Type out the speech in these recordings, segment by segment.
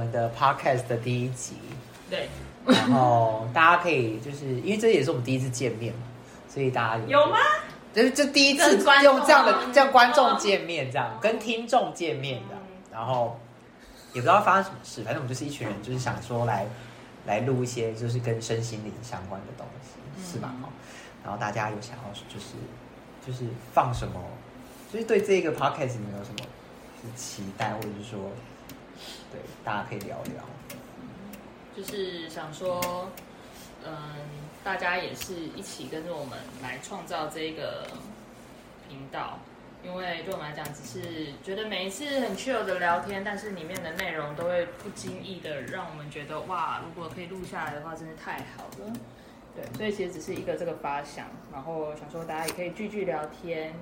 我们的 podcast 的第一集，对，然后大家可以就是因为这也是我们第一次见面嘛，所以大家有吗？就是就第一次用这样的这样观众见面，这样跟听众见面的，然后也不知道发生什么事，反正我们就是一群人，就是想说来来录一些就是跟身心灵相关的东西，是吧？哦，然后大家有想要就是就是放什么，就是对这个 podcast 你们有什么是期待，或者是说对大家可以聊聊。就是想说，嗯，大家也是一起跟着我们来创造这个频道，因为对我们来讲，只是觉得每一次很 chill 的聊天，但是里面的内容都会不经意的让我们觉得，哇，如果可以录下来的话，真是太好了。对，所以其实只是一个这个发想，然后想说大家也可以聚聚聊天，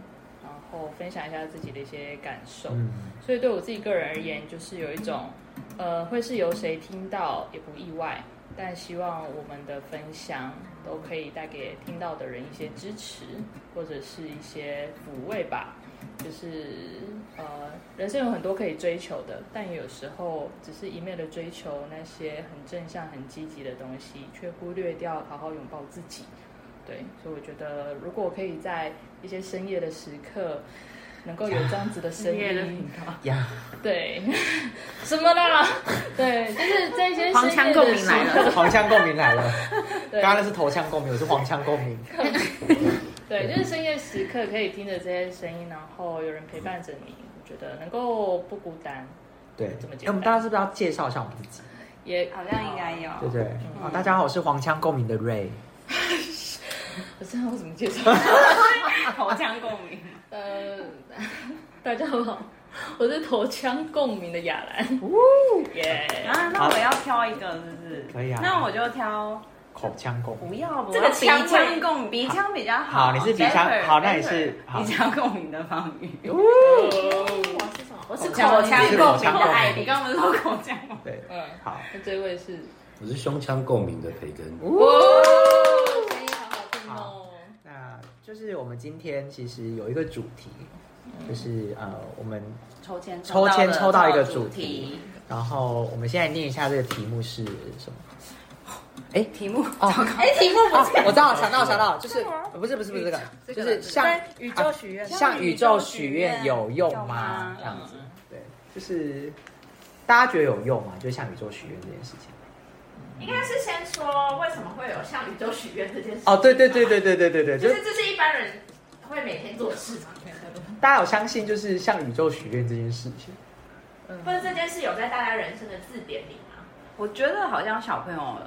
然后分享一下自己的一些感受。嗯，所以对我自己个人而言，就是有一种，呃，会是由谁听到也不意外，但希望我们的分享都可以带给听到的人一些支持，或者是一些抚慰吧。就是呃，人生有很多可以追求的，但有时候只是一昧的追求那些很正向、很积极的东西，却忽略掉好好拥抱自己。对，所以我觉得，如果我可以在一些深夜的时刻，能够有 这样子的声音，呀，对，什么啦？对，就是这些黄腔共鸣来了黄腔共鸣来了，对刚刚那是头腔共鸣，我是黄腔共鸣。对，就是深夜时刻可以听着这些声音，然后有人陪伴着你，我觉得能够不孤单，对，这么简单哎我们大家是不是要介绍一下我们自己？也好像应该有。对不对？大家好，我是黄腔共鸣的 Ray。我知道我怎么介绍。头腔共鸣。呃，大家好，我是头腔共鸣的雅兰。耶、啊，那我要挑一个，是不是？可以啊那我就挑口腔共鸣。不要，这个鼻腔共鼻腔比较好。好你是鼻腔好那你是鼻腔共鸣的方语。我是什么？我是口腔共鸣的爱，你刚刚不是说口腔吗？对，嗯，好，那这位是我是胸腔共鸣的培根。哦，哦。那就是我们今天其实有一个主题，就是呃，我们抽签抽签抽到一个主主题，然后我们现在念一下这个题目是什么？哎，题目？哦，哎，题目哦，我知道，想到想到，就是不是不是不是这个，就是向宇宙许愿。向宇宙许愿有用吗？吗？这样子，对，就是大家觉得有用吗？就是向宇宙许愿这件事情。应该是先说为什么会有向宇宙许愿这件事。哦，对对对对对对对对，就就是是这是一般人会每天做的事吗？大家有相信就是向宇宙许愿这件事情。或者这件事有在大家人生的字典里吗？我觉得好像小朋友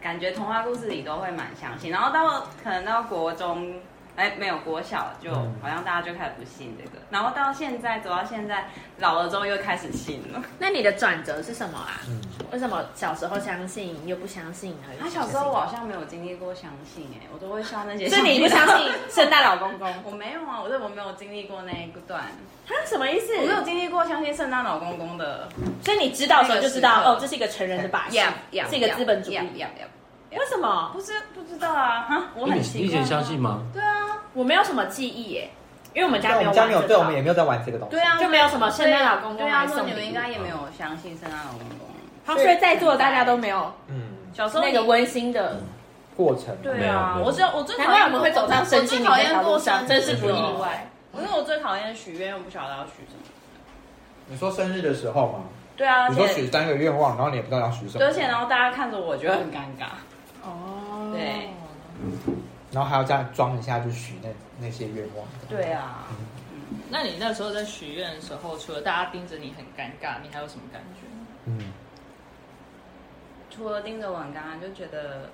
感觉童话故事里都会蛮相信，然后到可能到国中，哎，没有国小就嗯好像大家就开始不信这个，然后到现在走到现在老了之后又开始信了。那你的转折是什么啊？嗯，为什么小时候相信又不相信呢？他小时候我好像没有经历过相信哎、我都会笑那些。所以你不相信 圣诞老公公？我没有啊，我是我没有经历过那一段，他什么意思？我没有经历过相信圣诞老公公的。所以你知道的时候就知道哦，这是一个成人的把戏 Yeah, yeah, 是一个资本主义。yeah, yeah, yeah. 为什么？不是不知道啊，哈，我很你奇怪。你以前相信吗？对啊，我没有什么记忆耶，因为我们家没有我们家没有，对，我们也没有在玩这个东西。对啊，就没有什么圣诞老公公对啊，说你们应该也没有相信圣诞老公公。好，所以在座的大家都没有嗯，小时候那个温馨的，过程。对啊，没有我只有我最讨厌我们会走上身心灵这条路上，真是不意外。外。因为我最讨厌许愿，又不晓得要许什么。你说生日的时候吗？对啊，而你说许三个愿望，然后你也不知道要许什么，而且然后大家看着我，觉得很尴尬。哦，对然后还要这样装一下，就许那那些愿望。对啊，那你那时候在许愿的时候，除了大家盯着你很尴尬，你还有什么感觉？嗯，除了盯着我很尴尬，就觉得，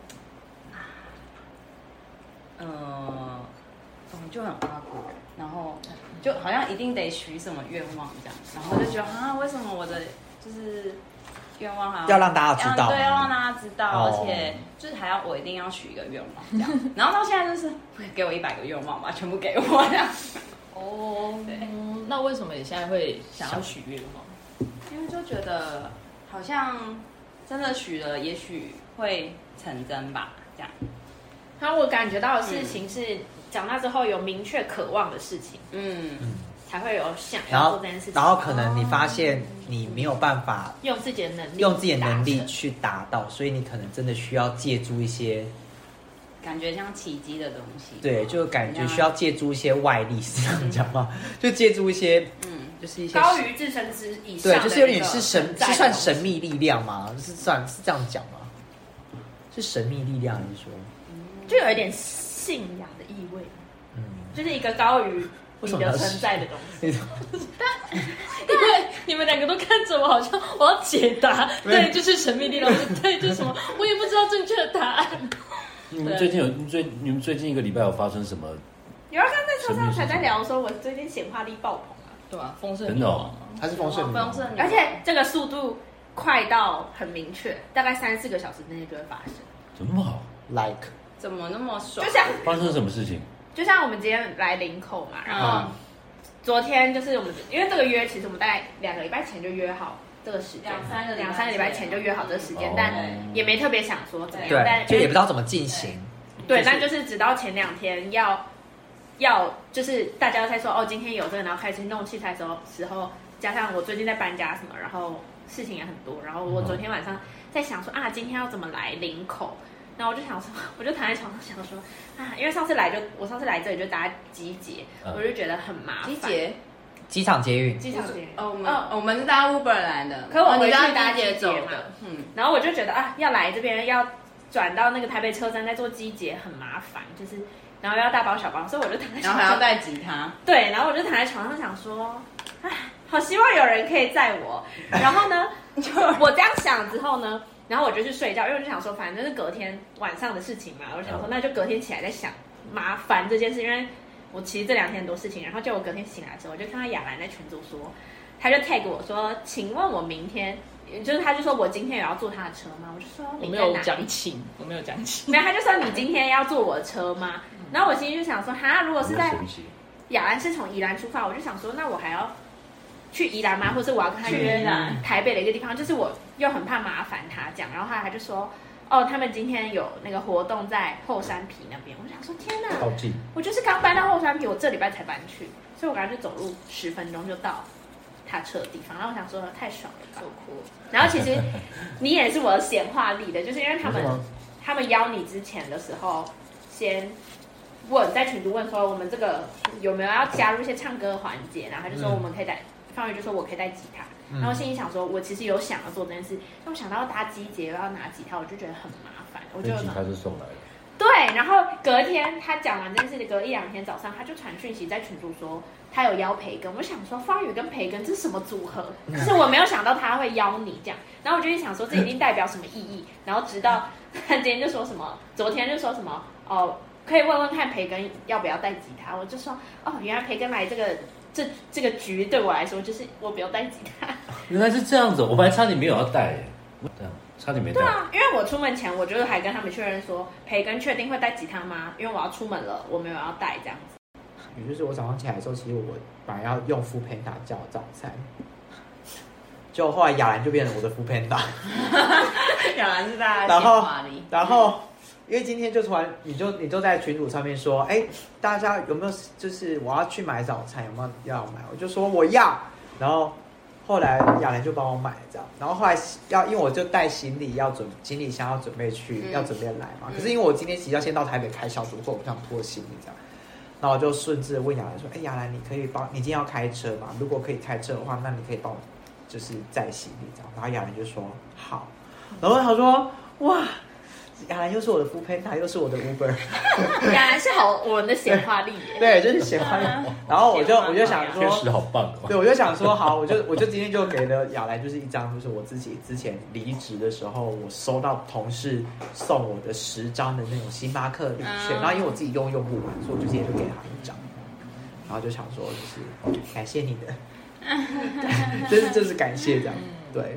呃，嗯，就很然后就好像一定得许什么愿望这样，然后就觉得啊，为什么我的就是愿望还要让大家知道。对，要让大家知道，哦。而且就是还要我一定要许一个愿望这样，然后到现在就是给我一百个愿望吧，全部给我这样，哦，对。那为什么你现在会想要许愿望？因为就觉得好像真的许了，也许会成真吧，这样。然后我感觉到的事情是，长大之后有明确渴望的事情，嗯，才会有想然要做这件事情。然后可能你发现你没有办法用自己的能力，用自己的能力去达到，所以你可能真的需要借助一些，感觉像奇迹的东西。对，就感觉需要借助一些外力，是这样讲吗？就借助一些，嗯，就是一些高于自身之以上对，就是有点是神，是算神秘力量吗？是算是这样讲吗？是神秘力量，还是说，就有一点信仰的意味，嗯，就是一个高于你的存在的东西。但因为你们两个都看着我，好像我要解答。对，就是神秘力量。对，就是什么，我也不知道正确的答案。你们最近有你最你们最近一个礼拜有发生什么？有人刚在车上才在聊说，我最近显化力爆棚啊，对吧？丰盛真的哦女王啊他是丰盛女王丰盛女王而且这个速度快到很明确，大概三四个小时之内就会发生。怎么好？like 怎么那么爽？就像发生了什么事情？就像我们今天来林口嘛，然后嗯昨天就是我们因为这个约，其实我们大概两个礼拜前就约好这个时间，两三个礼拜两三个礼拜前就约好这个时间哦，但也没特别想说怎么样，对但，就也不知道怎么进行，对，但就是直到前两天要要就是大家在说哦今天有这个，然后开始弄器材的时候时候，加上我最近在搬家什么，然后事情也很多，然后我昨天晚上在想说啊今天要怎么来领口。然后我就想说，我就躺在床上想说啊，因为上次来就我上次来这里就搭机捷，嗯我就觉得很麻烦。机捷机场捷运，机场捷运哦，我们我们是搭 Uber 来的，可我回去搭搭捷机捷嘛的，嗯，然后我就觉得啊，要来这边要转到那个台北车站再坐机捷很麻烦，就是然后要大包小包，所以我就躺在然床上后还要带吉他，对，然后我就躺在床上想说，唉，好希望有人可以载我。然后呢，就我这样想之后呢，然后我就去睡觉，因为我就想说，反正是隔天晚上的事情嘛，我就想说，那就隔天起来再想麻烦这件事，因为我其实这两天很多事情，然后就我隔天醒来之后，我就看到雅兰在群组说，他就 tag 我说，请问我明天，就是他就说我今天也要坐他的车吗？我就说我没有讲请，我没有讲请。没有，他就说你今天要坐我的车吗？然后我心里就想说，哈，如果是在。雅兰是从宜兰出发，我就想说，那我还要去宜兰吗？或是我要跟他约台北的一个地方？就是我又很怕麻烦他这样，然后后来他就说，哦，他们今天有那个活动在后山皮那边。我想说，天哪，好近，我就是刚搬到后山皮，我这礼拜才搬去，所以我刚刚就走路十分钟就到他车的地方。然后我想说，太爽了吧！然后其实你也是我的显化力的，就是因为他们他们邀你之前的时候，先问在群组问说我们这个有没有要加入一些唱歌环节，然后他就说嗯。我们可以带，方宇就说我可以带吉他，嗯。然后心里想说，我其实有想要做这件事，但我想到要搭机节又要拿吉他，我就觉得很麻烦，我就这吉他是送来的，对，然后隔天他讲完这件事，隔一两天早上他就传讯息在群主说他有邀培根，我想说方宇跟培根这是什么组合？就是我没有想到他会邀你这样，然后我就一想说这一定代表什么意义，然后直到 他今天就说什么，昨天就说什么哦，可以问问看培根要不要带吉他，我就说哦，原来培根来这个这这个局对我来说就是我不用带吉他，原来是这样子，我本来差点没有要带耶，这样差点没带对。啊，因为我出门前我就是还跟他们确认说培根确定会带吉他吗？因为我要出门了，我没有要带这样子。也就是我早上起来的时候，其实我本来要用 o o Panda 叫早餐，就后来雅兰就变成我的 o o Panda，原来 是在然后然后因为今天就突然你就你就在群组上面说，哎，大家有没有就是我要去买早餐，有没有要买？我就说我要，然后后来雅兰就帮我买这样，然后后来要因为我就带行李要准行李箱要准备去、嗯要准备来嘛，嗯可是因为我今天其实要先到台北开小组会，我不想拖行李这样。然后我就顺势问雅兰说：“哎，雅兰，你可以帮你今天要开车吗？如果可以开车的话，那你可以帮我就是载行李这样。”然后雅兰就说：“好。”然后他说：“哇，雅兰又是我的 f o o Panda，又是我的 Uber，雅兰是好我们的显化力耶。对，就是显化力。”然后我就我就想确实说，好棒哦。对，我就想说，好，我就我就今天就给了雅兰就是一张，就是我自己之前离职的时候，我收到同事送我的十张的那种星巴克礼券，嗯然后因为我自己用用不完，所以我就直接就给他一张，然后就想说，就是感谢你的，真是真是感谢这样，对。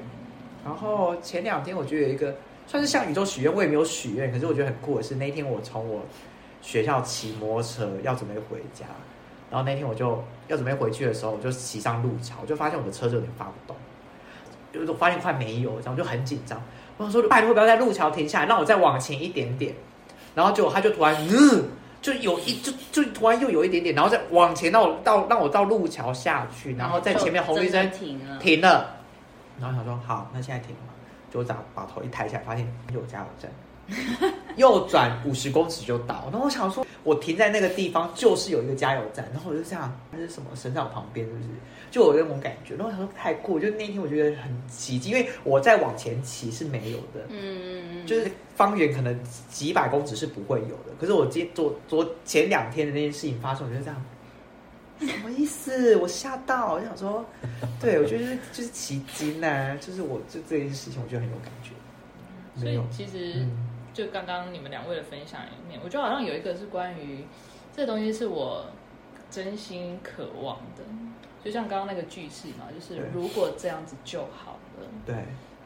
然后前两天我觉得有一个算是向宇宙许愿，我也没有许愿，可是我觉得很酷的是那一天我从我学校骑摩托车要准备回家，然后那天我就要准备回去的时候，我就骑上路桥，我就发现我的车就有点发不动，就是发现快没油，这样我就很紧张。我想说拜托不要在路桥停下来，让我再往前一点点。然后结果他就突然嗯，就有一就就突然又有一点点，然后再往前到到让我到路桥下去，然后在前面红绿灯停了，停了，然后想说好，那现在停了嘛，就把把头一抬起来，发现有加油站，右转五十公尺就到。然后我想说，我停在那个地方就是有一个加油站，然后我就这样，那是什么神上旁边是不是？就有那种感觉。然后我想说太酷，就那天我觉得很奇迹，因为我在往前骑是没有的，嗯，就是方圆可能几百公尺是不会有的。可是我今昨昨前两天的那件事情发生，我就这样。什么意思？我吓到，我想说，对我觉得就是就是奇迹呢、就是我就这件事情，我觉得很有感觉。所以其实嗯，就刚刚你们两位的分享里面，我觉得好像有一个是关于这东西是我真心渴望的，就像刚刚那个句式嘛，就是如果这样子就好了。对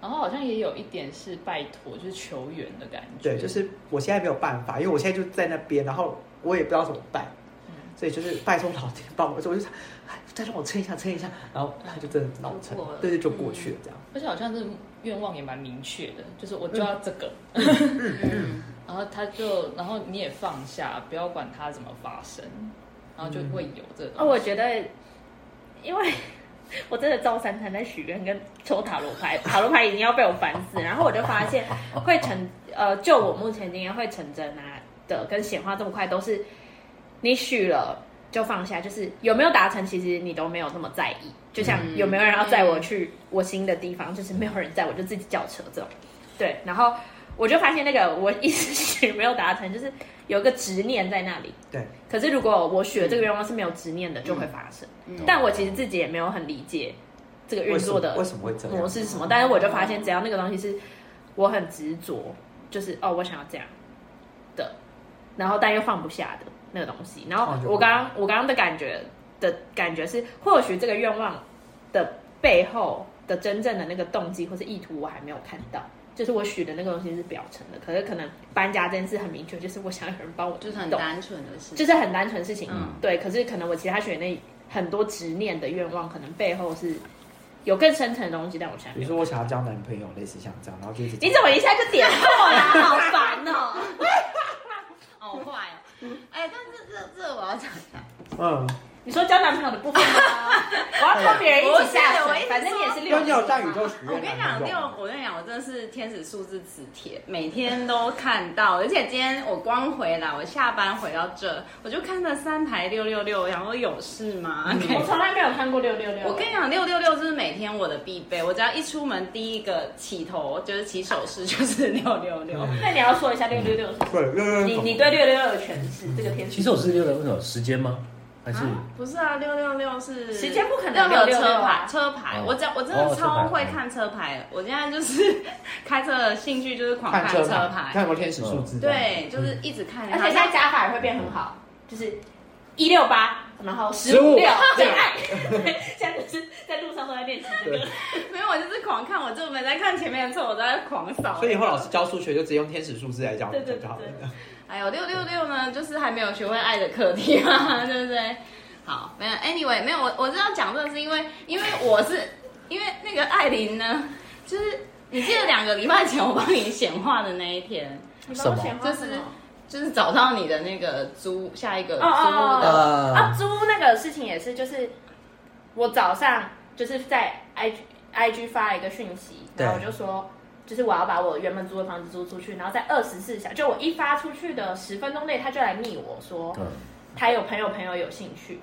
然后好像也有一点是拜托，就是求援的感觉。对，就是我现在没有办法，因为我现在就在那边，然后我也不知道怎么办，嗯所以就是拜托老天帮我，我就想，哎，再让我撑一下，撑一下，然后他就真的让我撑对对，就过去了这样。而且好像是愿望也蛮明确的，就是我就要这个，嗯，然后他就，然后你也放下，不要管它怎么发生，然后就会有这个东哦，我觉得，因为我真的照三餐在许愿跟抽塔罗牌，塔罗牌已经要被我烦死，然后我就发现会成呃，就我目前经验会成真啊的，跟显化这么快，都是你许了就放下，就是有没有达成，其实你都没有那么在意。就像嗯有没有人要载我去我新的地方，就是没有人载我就自己叫车这种。对，然后我就发现那个我一直 许没有达成，就是有个执念在那里。对，可是如果我许了这个愿望是没有执念的，就会发生。嗯但我其实自己也没有很理解这个运作的为什么会这样模式是什么，但是我就发现，只要那个东西是我很执着，就是哦，我想要这样的，然后但又放不下的那个东西。然后我刚刚我刚刚的感觉的感觉是，或许这个愿望的背后的真正的那个动机或是意图，我还没有看到。就是我许的那个东西是表层的，可是可能搬家这件事很明确，就是我想要有人帮我就是很单纯的事情，就是很单纯的事情，嗯对。可是可能我其他选那很多执念的愿望，可能背后是有更深层的东西，但我现在没有。比如说我想要交男朋友，类似像这样，然后就是你怎么一下就点破了？好烦哦！好 坏哦。哎，但是这这我要讲一下，嗯，你说交男朋友的部分吗？我要跟别人一起下水，反正你也是六六六你有在宇宙许我跟你讲六我跟你讲，我真的是天使数字磁铁，每天都看到，而且今天我光回来，我下班回到这，我就看了三排六六六，然后有事吗？我从来没有看过六六六。我跟你讲，六六六就是每天我的必备，我只要一出门，第一个起头就是起手势就是六六六。那你要说一下六六六是什么？对，六六你你对六六六的诠释，这个天使其实我是六六六什么时间吗？还是？啊，不是啊，六六六是时间不可能六666车啊。牌，车牌，哦。我真我真的哦车牌超会看车牌，我现在就是 开车的兴趣就是狂看车牌，看有没有天使数字。对，就是一直看，而且现在加法也会变很好，就是一六八，然后十15五六。对真爱。现在就是在路上都在练习这个。没有，我就是狂看，我就没在看前面的车，我都在狂扫。所以以后老师教数学就直接用天使数字来教对对对就好了。还有六六六呢，就是还没有学会爱的课题嘛，对不对？好，没有，anyway，没有，我我是要讲这个是因为，因为我是因为那个艾琳呢，就是你记得两个礼拜前我帮你显化的那一天，你帮我显化就是就是找到你的那个租下一个租哦哦哦的，呃。啊，租那个事情也是，就是我早上就是在 i g i g 发了一个讯息，然后我就说，就是我要把我原本租的房子租出去，然后在二十四小，就我一发出去的十分钟内，他就来密我说，嗯，他有朋友朋友有兴趣，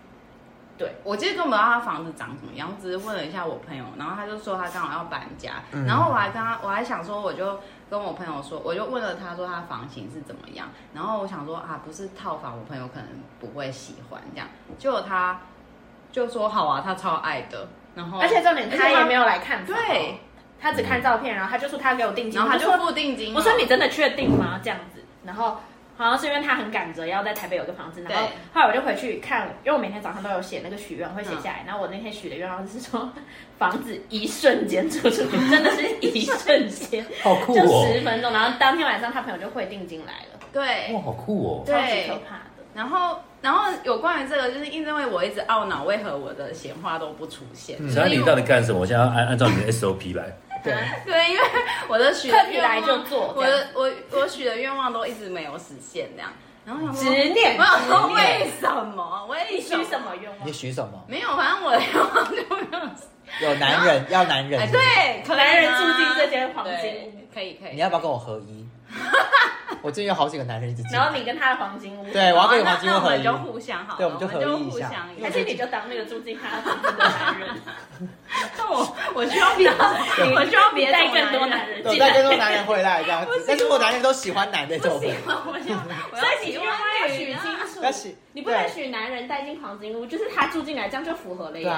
对。我其实根本不知道他房子长什么样，我只是问了一下我朋友，然后他就说他刚好要搬家，嗯。然后我还跟他，我还想说，我就跟我朋友说，我就问了他说他房型是怎么样，然后我想说啊，不是套房，我朋友可能不会喜欢这样，结果他就说好啊，他超爱的，然后而且重点他也没有来看房，对，他只看照片，然后他就说他给我定金，然后他就付定金了，我说你真的确定吗？这样子，然后好像是因为他很赶着要在台北有个房子，然后后来我就回去看，因为我每天早上都有写那个许愿，会写下嗯来。然后我那天许的愿望是说，房子一瞬间出出去，真的是一瞬间，好酷哦！十分钟。然后当天晚上他朋友就汇定金来了，对哇，好酷哦！超级可怕的。然后，然后有关于这个，就是因为我一直懊恼为何我的闲话都不出现。嗯小安，你到底干什么？我现在要按按照你的 SOP 来。对，对，因为我的许课的题来就，做，我的我我许的愿望都一直没有实现，这样。然后执念我想说为什么？为你许什么愿望你？许什么？没有，反正我的愿望就没有。有男人要男人哎，对，可男人住进这间房间，可以可以。你要不要跟我合一？我最近有好几个男人一直进来然后你跟他的黄金屋，对我要跟你那黄金屋合一。那我们就互相好，对我们就合一一下。互相还是你就当那个住进他的房子的男人，那 我我需要别，我需要别 带更多男人对，进来。带更多男人回来这样子，但是我男人都喜欢男的这种，我需要，我要所以你要许清楚，要许你不能许男人带进黄金屋，就是他住进来，这样就符合了耶。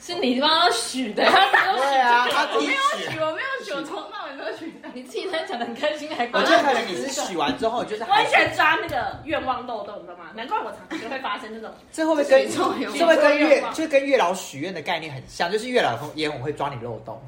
是你帮他许的，他没有对啊，他自己许，许。我没有许，我从头到尾没有许。你自己在讲的很开心，还我觉得可能你是许完之后，就是还完全抓那个愿望漏洞，你知道吗？难怪我常常就会发生这种。这会不会跟这会跟月就跟月老许愿的概念很像，就是月老也很会抓你漏洞。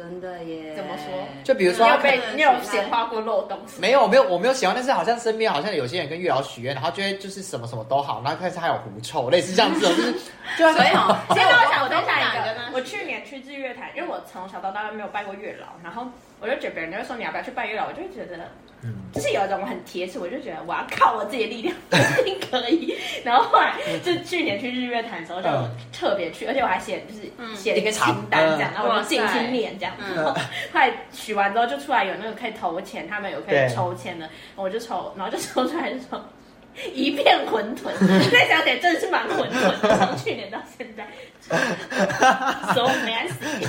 真的耶？怎么说就比如说他你有被你有显化过漏洞？没有，没有，我没有显化，但是好像身边好像有些人跟月老许愿，然后就会就是什么什么都好，然后开始还有狐臭，类似这样子，就是就所以哦，现在我想分享哪个呢？一个，我去年去日月潭，因为我从小到大都没有拜过月老，然后我就觉得别人就会说你要不要去拜月老，我就会觉得，嗯就是有一种很铁齿，我就觉得我要靠我自己的力量，一定可以。然后后来就去年去日月潭的时候，就嗯特别去，而且我还写就是嗯写了一个清单这样，嗯然后我就静心念这样。嗯然后后来许完之后，就出来有那个可以投钱，他们有可以抽签的，我就抽，然后就抽出来就说。一片混沌，那小姐真的是蛮混沌的，从去年到现在，so messy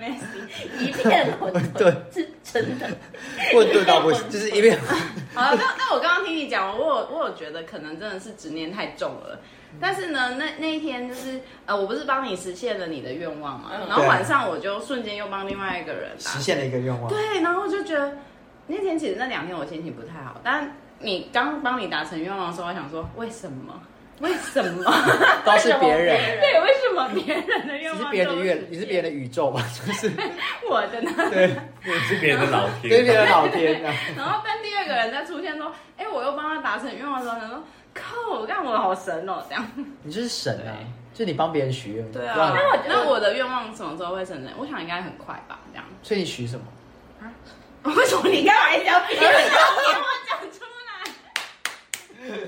messy，一片混沌，是真的。混沌到不行，就是一片好了，那那我刚刚听你讲，我有我有觉得可能真的是执念太重了。但是呢，那那一天就是呃，我不是帮你实现了你的愿望嘛，嗯然后晚上我就瞬间又帮另外一个人打实现了一个愿望。对，然后我就觉得那天其实那两天我心情不太好，但你刚帮你达成愿望的时候，我想说为什么？为什么？都是别人，对，为什么别人的愿望你是别人的愿，你是别人的宇宙吧？就是我的呢？对，你是别人的老对别天，人老天啊。然后但第二个人在出现说，哎，我又帮他达成愿望的时候，他说靠，我干我好神哦，这样。你就是神啊！就你帮别人许愿，对啊，那我那我的愿望什么时候会成真？我想应该很快吧，这样。所以你许什么？啊为什么你干嘛一定要讲出来？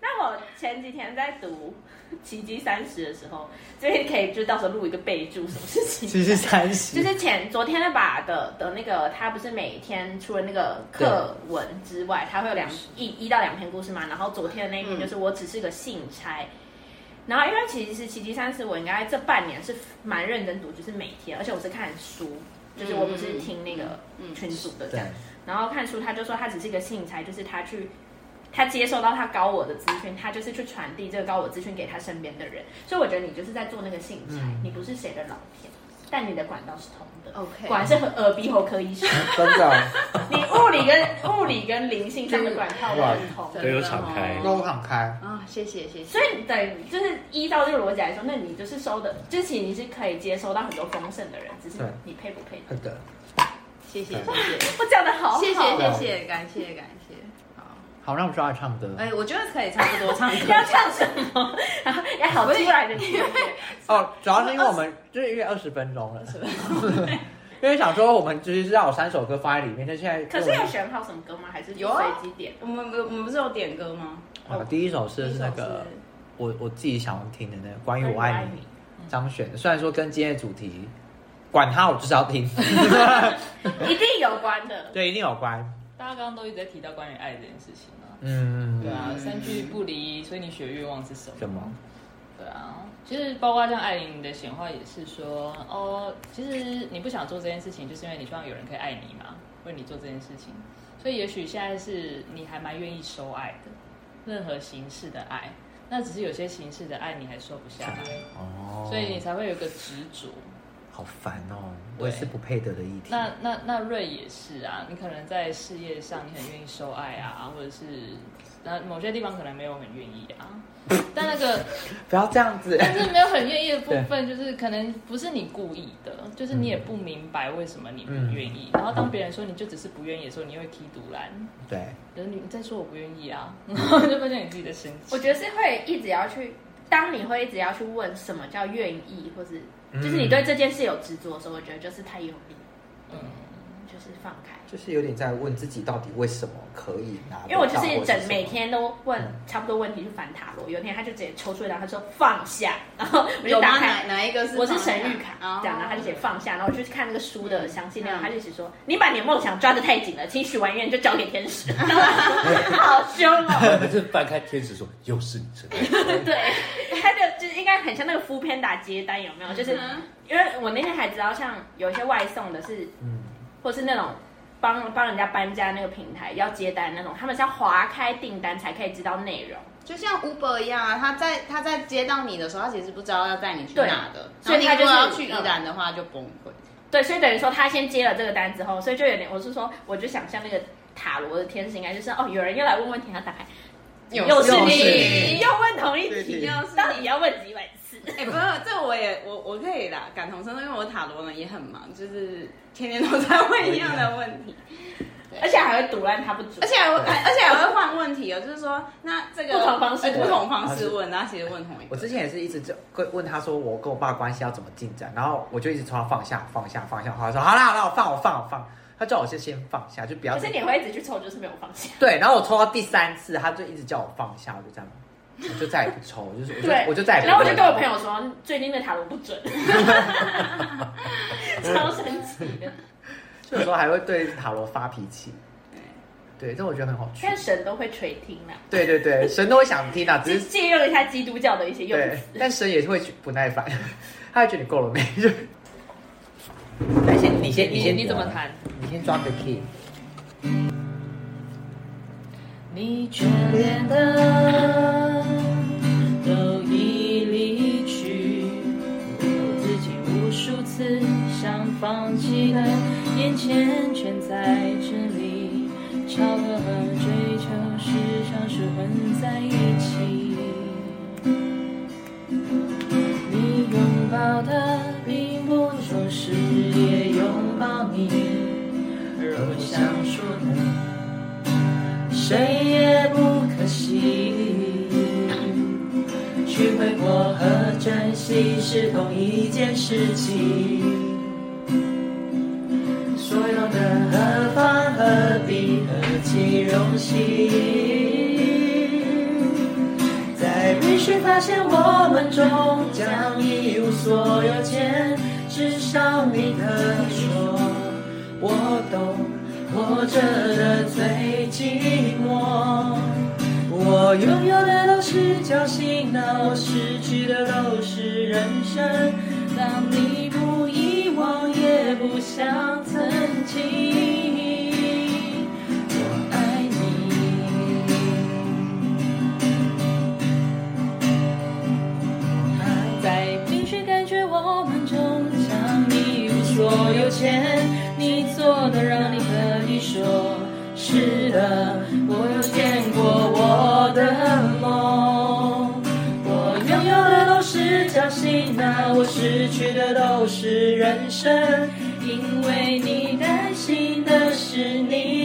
那我前几天在读《奇迹三十》的时候，这边可以就到时候录一个备注，什么是奇迹三十，就是前昨天那把的的那个，他不是每天除了那个课文之外，他会有两一一到两篇故事嘛。然后昨天的那一篇就是我只是个信差。然后因为其实是奇迹三十，我应该这半年是蛮认真读，就是每天，而且我是看书，就是我不是听那个群组的这对样。然后看书，他就说他只是一个信差，就是他去。他接收到他高我的资讯，他就是去传递这个高我资讯给他身边的人，所以我觉得你就是在做那个信差，嗯你不是谁的老天，但你的管道是通的。OK 果然是耳鼻喉科医生。真的 你物理跟物理跟灵性上的管道都是通，对都有敞开都敞开。啊，谢谢谢谢。所以等于就是依照这个逻辑来说，那你就是收的，就是其实你是可以接收到很多丰盛的人，只是你配不配。是的，谢谢谢谢 我讲的好好，谢谢谢谢，感谢感谢。好，好，那我们说来唱歌。哎，我觉得可以差不多唱歌。要唱什么？然后要好突然的音乐，哦，主要是因为我们就是约二十分钟了，因为想说我们就是要有三首歌放在里面，但现在可是有选好什么歌吗？还是有啊随机点？我们我们不是有点歌吗？啊，第一首是第一首那个我我自己想要听的那个关于我爱你张悬的，虽然说跟今天的主题管他，我就是要听，一定有关的。对，一定有关。大家刚刚都一直在提到关于爱这件事情啊。嗯，对啊，三句不离，所以你许的愿望是什么？什么？对啊，其实包括像艾琳的显化也是说，哦，其实你不想做这件事情，就是因为你希望有人可以爱你嘛，为你做这件事情。所以也许现在是你还蛮愿意收爱的，任何形式的爱，那只是有些形式的爱你还收不下来，哦，所以你才会有一个执着。好烦哦，我也是不配得的议题。那那那瑞也是啊，你可能在事业上你很愿意收爱啊，或者是那某些地方可能没有很愿意啊，但那个不要这样子，但是没有很愿意的部分，就是可能不是你故意的，就是你也不明白为什么你不愿意。然后当别人说你就只是不愿意的时候，你又会踢独篮，对，就是你在说我不愿意啊，然后 就发现你自己的生气。我觉得是会一直要去，当你会一直要去问什么叫愿意，或是就是你对这件事有执着的时候，我觉得就是太用力。嗯，就是放开。就是有点在问自己到底为什么可以拿，因为我就是整每天都问嗯。差不多问题去翻塔罗，有一天他就直接抽出一张，他说放下，然后我就？打开哪哪一个是？我是神谕卡，哦这样，然后他就写放下，然后我就去看那个书的详细内容，嗯。他就写说你把你的梦想抓得太紧了，请许完愿就交给天使，好凶哦。就翻开天使说又是你真的，对，他就就是应该很像那个敷片打接单，有没有？就是嗯。因为我那天还知道，像有一些外送的是，嗯，或是那种帮帮人家搬家那个平台要接单那种，他们是要划开订单才可以知道内容。就像 Uber 一样啊，他在他在接到你的时候，他其实不知道要带你去哪的，所以他就要去宜兰的话就崩溃。对，所以等于说他先接了这个单之后，所以就有点，我是说，我就想象那个塔罗的天使应该就是哦，有人又来问问题，他打开，又又是又是你，你又问同一题，到底要问几百次？哎、不是，这我也我我可以啦，感同身受，因为我塔罗呢也很忙，就是天天都在问一样的问题，而且还会堵烂他不准，而且还会还而且还会换问题哦，就是说那这个不同方式哎不同方式问，然后其实问同一个。我之前也是一直就问问他说我跟我爸关系要怎么进展，然后我就一直说他放下放下放下，他说好啦好啦我放我放我放，他叫我先先放下，就不要可是你会一直去抽，就是没有放下。对，然后我抽到第三次，他就一直叫我放下，我就这样，我就再也不抽，就是我就对，我就再也不问然后我就跟我朋友说，最近的塔罗不准，超神奇的。就有时候还会对塔罗发脾气。对，这我觉得很好趣但。神都会垂听啊，对对对，神都会想听啊，只是借用一下基督教的一些用对词，。但神也是会不耐烦，他会觉得你够了没？就来先，你先，你先，你怎么弹？你先抓个 key。你眷恋的都已离去，我自己无数次想放弃的，眼前全在这里，巧合和追求时常是混在一起。你拥抱的并不说是也拥抱你，而我想说的。谁也不可惜。去挥霍和珍惜是同一件事情。所有的何方何必何其荣幸，在必须发现我们终将一无所有前，至少你可以说我懂。活着的最寂寞，我拥有的都是侥幸，那我失去的都是人生。当你不遗忘，也不想曾经，我爱你。在冰雪感觉我们终将一无所有前，的，我有见过我的梦。我拥有的都是侥幸，那我失去的都是人生，因为你担心的是你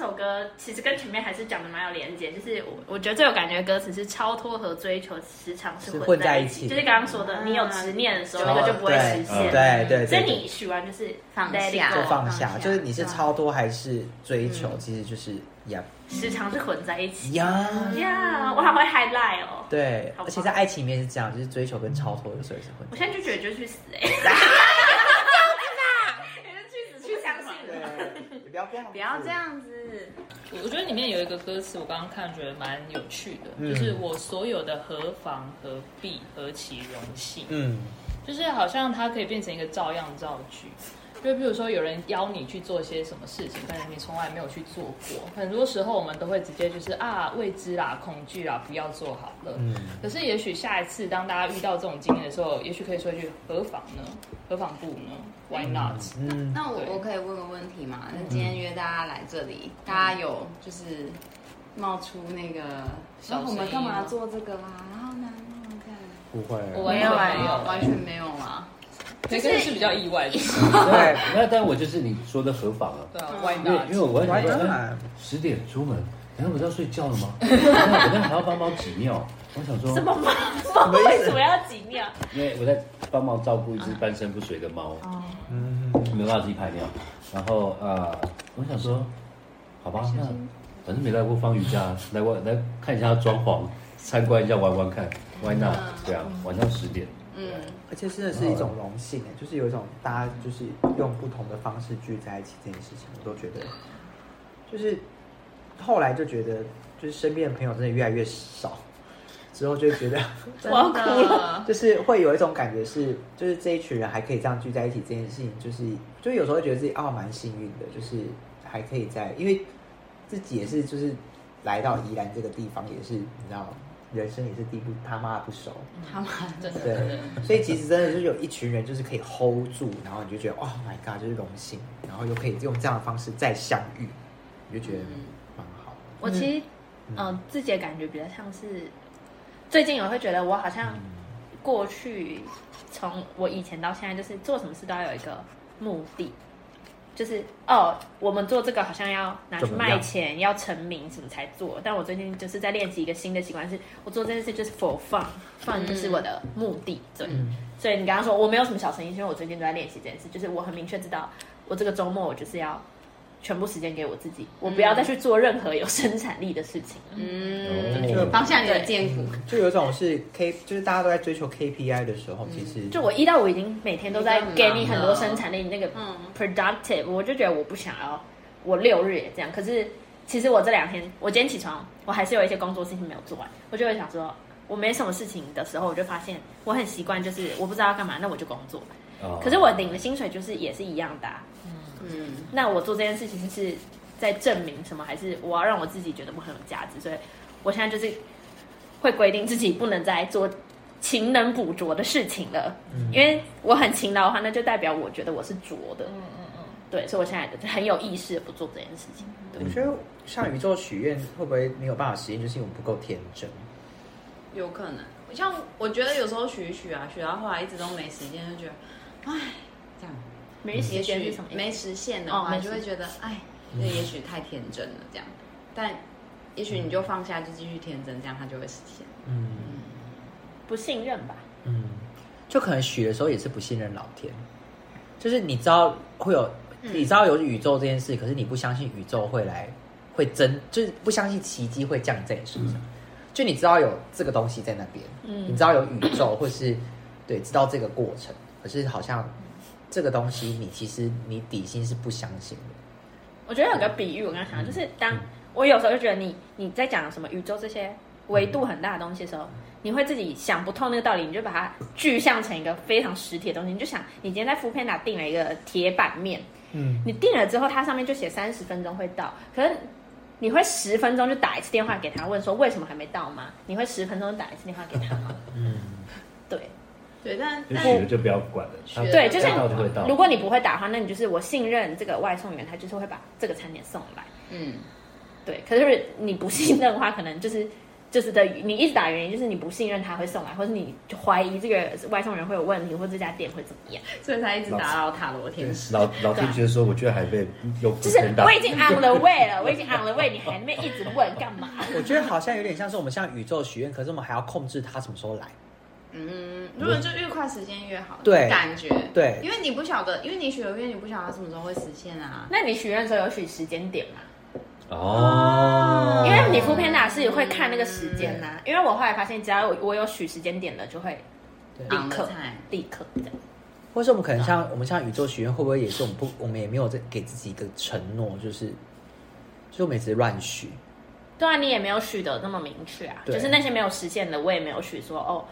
首歌其实跟前面还是讲的蛮有连接，就是我我觉得最有感觉的歌词是超脱和追求时常是是混混在一起在一起，就是刚刚说的，你有执念的时候，那个就不会实现。哦对对对，所以你许完就是放下。就放放下，就是你是超脱还是追求，其实就是呀时常是混在一起。呀，呀，我还会 highlight 哦。对，而且在爱情里面是这样，就是追求跟超脱有时候也是混我现在就觉得就去死哎！去死去相信对，你不要这样，子，我觉得里面有一个歌词，我刚刚看觉得蛮有趣的，嗯。就是我所有的何妨何必何其荣幸，嗯，就是好像它可以变成一个照样造句。就比如说有人邀你去做些什么事情，但是你从来没有去做过，很多时候我们都会直接就是啊未知啦、恐惧啦，不要做好了。嗯可是也许下一次当大家遇到这种经验的时候，也许可以说一句何妨呢？何妨不呢？Why not？嗯，那我我可以问个问题吗？那今天约大家来这里，大家有就是冒出那个，小然后我们干嘛吗做这个啦？然后呢，然后看，不会，我没有完全没有啊，完全没有啊。培根是比较意外的，对，那但我就是你说的合法了，对啊，歪因为大因为我我歪想十点出门，难道不是要睡觉了吗？然后我那还要帮猫挤尿，我想说，什么猫？为什么要挤尿？因为我在帮忙照顾一只半身不遂的猫，嗯，没办法自己排尿，然后呃，我想说，好吧，那反正没来过方瑜伽，来我来看一下它装潢，参观一下玩玩看，Why not？对啊，晚上十点，嗯，而且真的是一种荣幸哎，就是有一种大家就是用不同的方式聚在一起这件事情，我都觉得，就是后来就觉得，就是身边的朋友真的越来越少，之后就觉得，我要哭了。就是会有一种感觉是，就是这一群人还可以这样聚在一起这件事情，就是就有时候会觉得自己哦蛮幸运的，就是还可以在，因为自己也是就是来到宜兰这个地方，也是你知道，人生也是地不他妈的不熟，他妈真的。对，所以其实真的就是有一群人就是可以 hold 住，然后你就觉得 Oh my god，就是荣幸，然后又可以用这样的方式再相遇，你就觉得蛮好。我其实，嗯、自己的感觉比较像是，最近我会觉得我好像过去从我以前到现在，就是做什么事都要有一个目的，就是哦，我们做这个好像要拿去卖钱，要成名什么才做。但我最近就是在练习一个新的习惯，是我做这件事就是 for fun，fun 就是我的目的。对，嗯所以你刚刚说我没有什么小成绩，因为我最近都在练习这件事，就是我很明确知道，我这个周末我就是要全部时间给我自己，我不要再去做任何有生产力的事情了。嗯，就放下你的艰苦。就有一种是 K，就是大家都在追求 KPI 的时候，其实就我一到五已经每天都在给你很多生产力，那个嗯 productive，我就觉得我不想要我六日也这样。可是其实我这两天，我今天起床，我还是有一些工作事情没有做完，我就会想说，我没什么事情的时候，我就发现我很习惯，就是我不知道要干嘛，那我就工作。哦可是我领的薪水就是也是一样的、啊，嗯，那我做这件事情是在证明什么？还是我要让我自己觉得我很有价值？所以我现在就是会规定自己不能再做勤能补拙的事情了，因为我很勤劳的话，那就代表我觉得我是拙的。嗯嗯嗯，对，所以我现在很有意识的不做这件事情。对我觉得像宇宙许愿会不会没有办法实现，就是因为我们不够天真。有可能。像我觉得有时候许一许啊，许到后来一直都没时间，就觉得，唉，这样。没也许什么？没实现的话，就会觉得，哎，那也许太天真了，这样。但也许你就放下，就继续天真，这样它就会实现。嗯不信任吧？嗯，就可能许的时候也是不信任老天，就是你知道会有，你知道有宇宙这件事，可是你不相信宇宙会来，会真，就是不相信奇迹会降临在你身上。就你知道有这个东西在那边，嗯你知道有宇宙，或是对知道这个过程，可是好像这个东西你其实你底薪是不相信的。我觉得有个比喻，我刚刚想，就是当我有时候就觉得你你在讲什么宇宙这些维度很大的东西的时候，你会自己想不透那个道理，你就把它具象成一个非常实体的东西。你就想，你今天在福片达订了一个铁板面，嗯，你订了之后，它上面就写三十分钟会到，可是你会十分钟就打一次电话给他，问说为什么还没到吗？你会十分钟打一次电话给他吗？嗯，对。但但就许了就不要管了，对，就是到就会到。如果你不会打的话，那你就是我信任这个外送员，他就是会把这个餐点送来。嗯，对，可是你不信任的话，可能就是就是的，你一直打原因就是你不信任他会送来，或者你怀疑这个外送员会有问题，或者这家店会怎么样。所以才一直打扰塔罗天使。老老天觉得说，我觉得还被用就是我已经 on the way 了，我已经 on the way，你还那边一直问干嘛？我觉得好像有点像是我们向宇宙许愿，可是我们还要控制他什么时候来。嗯，如果就越快时间越好，对感觉对因为你不晓得，因为你许了愿，你不晓得什么时候会实现啊。那你许愿的时候有许时间点吗？哦，因为你副片打是会看那个时间呐、因为我后来发现，只要我我有许时间点了，就会立刻立刻这样。或是我们可能像我们像宇宙许愿，会不会也是我们不，我们也没有在给自己一个承诺，就是，就是我们一直乱许。对啊，你也没有许的那么明确啊，就是那些没有实现的，我也没有许说哦，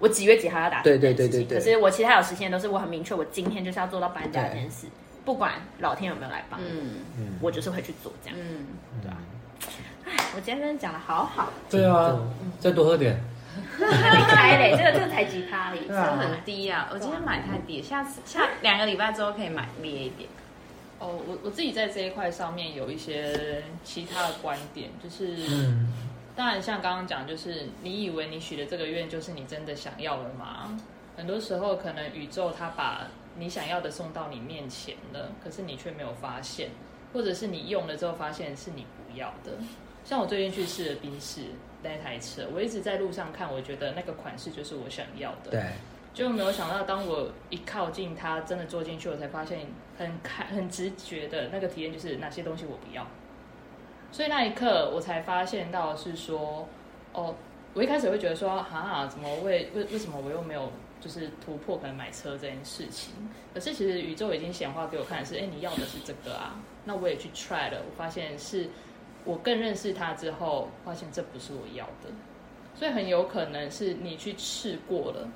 我几月几号要达成对对这件事情对对对可是我其他有实现都是我很明确，我今天就是要做到搬家这件事，不管老天有没有来帮我，嗯嗯，我就是会去做这样。嗯，对啊，哎，我今天真的讲的好好，对啊，再多喝点。开嘞，这个这个才几趴而已。对啊很低啊！我今天买太低，下次下 两个礼拜之后可以买烈一点。哦，我我自己在这一块上面有一些其他的观点，就是，嗯，当然像刚刚讲，就是你以为你许的这个愿就是你真的想要的吗？很多时候可能宇宙它把你想要的送到你面前了，可是你却没有发现，或者是你用了之后发现是你不要的。像我最近去试了宾士那台车，我一直在路上看，我觉得那个款式就是我想要的。对，就没有想到，当我一靠近它，真的坐进去，我才发现很看很直觉的那个体验就是哪些东西我不要。所以那一刻，我才发现到是说，哦，我一开始会觉得说，哈，怎么为为为什么我又没有就是突破可能买车这件事情？可是其实宇宙已经显化给我看是，哎，你要的是这个啊，那我也去 try 了，我发现是我更认识他之后，发现这不是我要的，所以很有可能是你去试过了。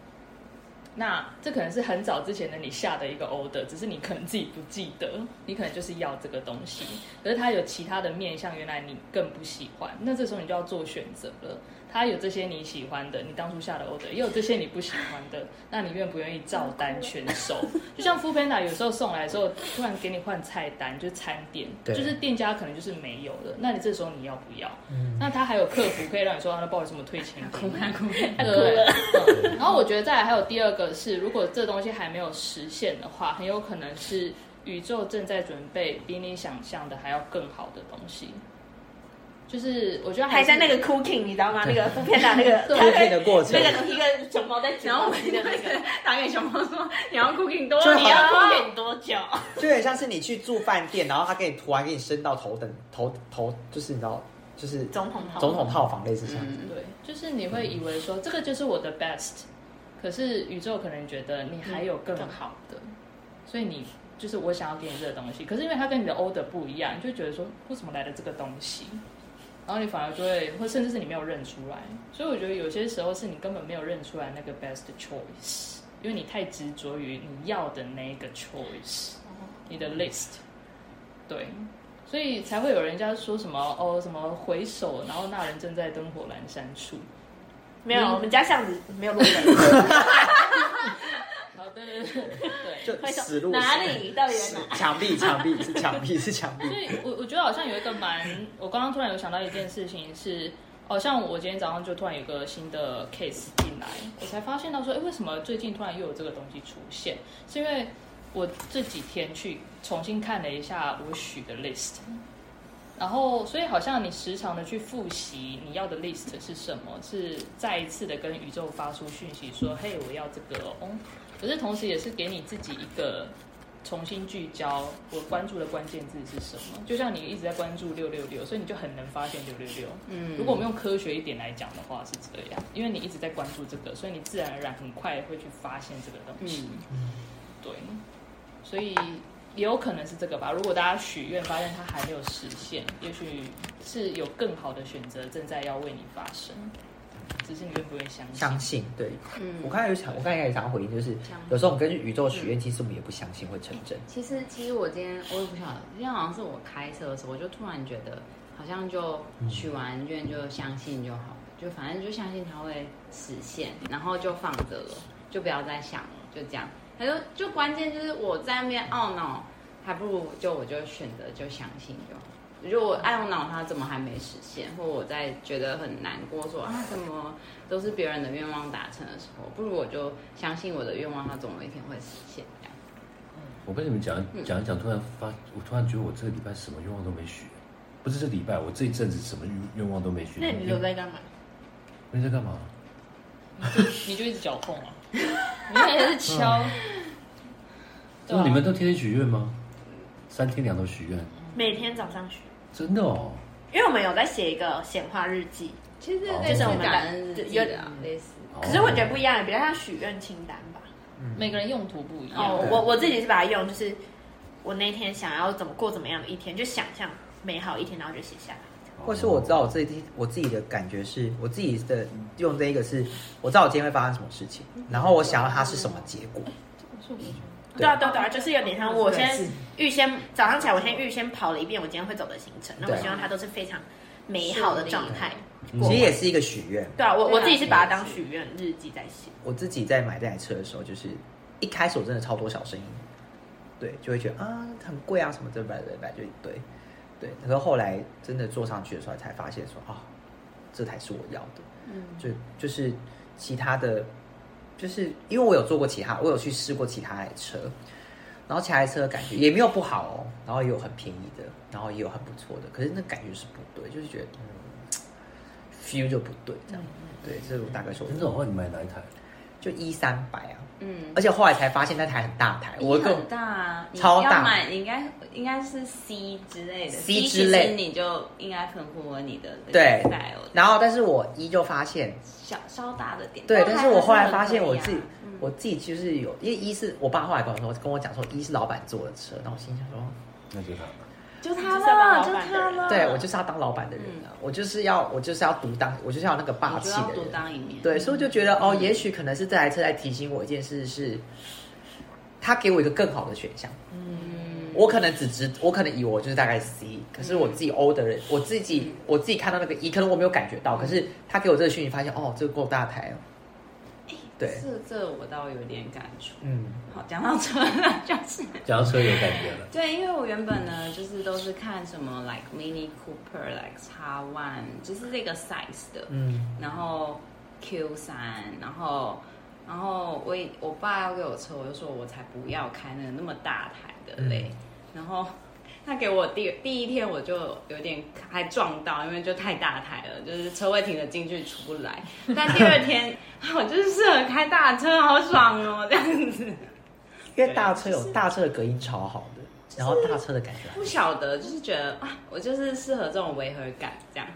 那这可能是很早之前的你下的一个 order，只是你可能自己不记得，你可能就是要这个东西，可是它有其他的面向，原来你更不喜欢，那这时候你就要做选择了。它有这些你喜欢的，你当初下的 order，也有这些你不喜欢的，那你愿不愿意照单全收？就像 f o o Panda 有时候送来的时候，突然给你换菜单，就是餐点，就是店家可能就是没有的，那你这时候你要不要？那他还有客服可以让你说，啊那不好意思，我们退钱给你。对 不对？嗯然后我觉得再来还有第二个是，如果这东西还没有实现的话，很有可能是宇宙正在准备比你想象的还要更好的东西。就是我觉得是还在那个 cooking，你知道吗？那个副片的那个 cooking 的过程。那个一个熊猫在卷然后我东西的那个，打给熊猫说：“你要 cooking 多就好。你要 cooking 多久？就有点像是你去住饭店，然后他给你突然给你升到头等头头，就是你知道，就是总统套总统套房类似这样。子。对，就是你会以为说这个就是我的 best，可是宇宙可能觉得你还有更好的，所以你就是我想要给你这个东西，可是因为它跟你的 order 不一样，你就觉得说为什么来的这个东西，然后你反而就会，或甚至是你没有认出来，所以我觉得有些时候是你根本没有认出来那个 best choice，因为你太执着于你要的那个 choice，你的 list，对。所以才会有人家说什么哦，什么回首，然后那人正在灯火阑珊处。没有，我们家巷子没有路人。好，对对对对。就死路哪里到底在哪？墙壁，墙壁是墙壁是墙壁所。以我我觉得好像有一个蛮，我刚刚突然有想到一件事情是，好、像我今天早上就突然有个新的 case 进来，我才发现到说，哎，为什么最近突然又有这个东西出现？是因为我这几天去重新看了一下我许的 list，然后所以好像你时常的去复习你要的 list 是什么，是再一次的跟宇宙发出讯息说，嘿，我要这个哦。可是同时也是给你自己一个重新聚焦，我关注的关键字是什么？就像你一直在关注六六六，所以你就很能发现六六六。嗯如果我们用科学一点来讲的话是这样，因为你一直在关注这个，所以你自然而然很快会去发现这个东西。嗯对，所以也有可能是这个吧。如果大家许愿发现它还没有实现，也许是有更好的选择正在要为你发生，只是你就不愿意相信？相信，对嗯我刚才有想，我刚才也想回应，就是有时候我们跟宇宙许愿，其实我们也不相信会成真。其实，其实我今天我也不晓得，今天好像是我开车的时候，我就突然觉得，好像就许完愿就相信就好了，就反正就相信它会实现，然后就放着了，就不要再想了，就这样。他就就关键就是我在那边懊恼，还不如就我就选择就相信就好。如果爱用脑它怎么还没实现，或我在觉得很难过说啊怎么都是别人的愿望达成的时候，不如我就相信我的愿望它总有一天会实现。这样。我跟你们讲讲一讲，突然发，我突然觉得我这个礼拜什么愿望都没许，不是这礼拜，我这一阵子什么愿望都没许。那你都在干嘛？你在干嘛？你就一直脚痛啊，你还是敲。那啊你们都天天许愿吗？三天两头许愿，每天早上许，真的哦。因为我们有在写一个显化日记，其实哦类似就是我们的感恩日记有的啊，类似。可是我觉得不一样，比较像许愿清单吧。每个人用途不一样。哦，我我自己是把它用，就是我那天想要怎么过怎么样的一天，就想象美好一天，然后就写下来。或是我知道我自己我自己的感觉是，我自己的用这一个是，我知道我今天会发生什么事情，然后我想要它是什么结果。对啊，对啊对啊，就是有点像我先预先早上起来，我先预先跑了一遍我今天会走的行程，那我希望它都是非常美好的状态。其实也是一个许愿。对啊，我我自己是把它当许愿日记在写。我自己在买这台车的时候，就是一开始我真的超多小声音，对，就会觉得啊很贵啊什么的，拜拜拜就一堆，对。可是后来真的坐上去的时候，才发现说啊，这台是我要的，嗯，就就是其他的，就是因为我有坐过其他，我有去试过其他台车，然后其他台车感觉也没有不好哦，然后也有很便宜的，然后也有很不错的，可是那感觉是不对，就是觉得嗯，feel 就不对这样，对，这是我大概说的真的，后你买哪一台？就一三百啊，嗯，而且后来才发现那台很大台，我更很大啊，超大应该应该是 C 之类的 C 之类实你就应该很符合你的那个对然后但是我一就发现，小稍大的点，对，但是我后来发现我自己，我自己就是有，因为一是我爸后来跟我说，跟我讲说，一是老板坐的车，那我心想说，那就是他。就他了，就他了，对我就是要当老板的人啊，我就是要我就是要独当，我就是要那个霸我就要独气的人。独当一面，对，所以我就觉得哦，也许可能是这台车在提醒我一件事是，他给我一个更好的选项。嗯，我可能只知，我可能以为我就是大概 C，可是我自己 O 的人，我自己我自己看到那个 E，可能我没有感觉到，可是他给我这个讯息，发现哦，这个够大台哦。对，这这我倒有点感触。嗯，好，讲到车就是。讲到车有感觉了，对，因为我原本呢，就是都是看什么 like Mini Cooper、like X One，就是这个 size 的，嗯，然后 Q 三，然后然后我我爸要给我车，我就说我才不要开那个那么大台的嘞，然后。他给我第第一天我就有点还撞到，因为就太大台了，就是车位停得进去出不来。但第二天我就是适合开大车，好爽哦，这样子。因为大车有大车的隔音超好的，然后大车的感觉不晓得，就是觉得啊，我就是适合这种违和感这样。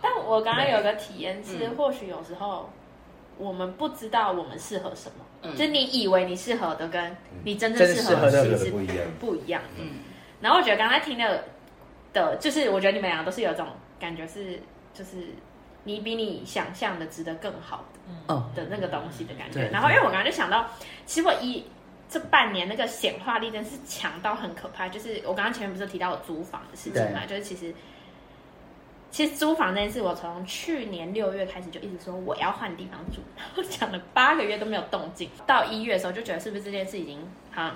但我刚刚有个体验是，嗯或许有时候我们不知道我们适合什么，嗯就你以为你适合的，跟你真正真适适合的合其实不一样不一样。嗯，然后我觉得刚才听的的，就是我觉得你们两个都是有一种感觉是，就是你比你想象的值得更好的嗯，的那个东西的感觉。对然后因为我刚刚就想到，其实我一这半年那个显化力真是强到很可怕。就是我刚刚前面不是提到我租房的事情嘛，就是其实。其实租房这件事，我从去年六月开始就一直说我要换地方住，然后讲了八个月都没有动静。到一月的时候就觉得是不是这件事已经好像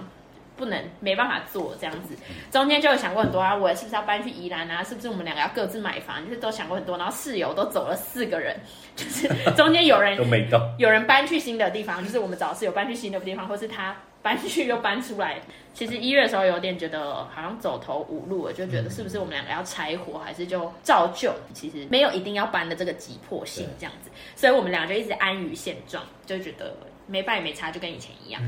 不能没办法做这样子。中间就有想过很多啊，我是不是要搬去宜兰啊？是不是我们两个要各自买房？就是都想过很多。然后室友都走了四个人，就是中间有人都没到。有人搬去新的地方，就是我们找室友搬去新的地方，或是他搬去又搬出来。其实一月的时候有点觉得好像走投无路了，就觉得是不是我们两个要拆伙，还是就照旧？其实没有一定要搬的这个急迫性这样子，所以我们俩就一直安于现状，就觉得没办也没差，就跟以前一样。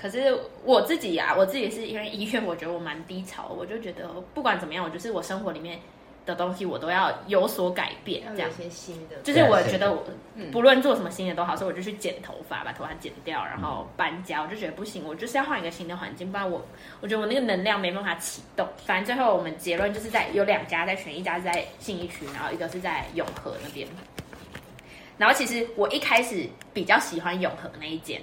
可是我自己呀、我自己是因为医院，我觉得我蛮低潮，我就觉得不管怎么样，我就是我生活里面的东西，我都要有所改变，这样一。些新的，就是我觉得我嗯不论做什么新的都好，所以我就去剪头发，把头发剪掉，然后搬家。我就觉得不行，我就是要换一个新的环境，不然我我觉得我那个能量没办法启动。反正最后我们结论就是在有两家在选，一家是在信义区，然后一个是在永和那边。然后其实我一开始比较喜欢永和那一间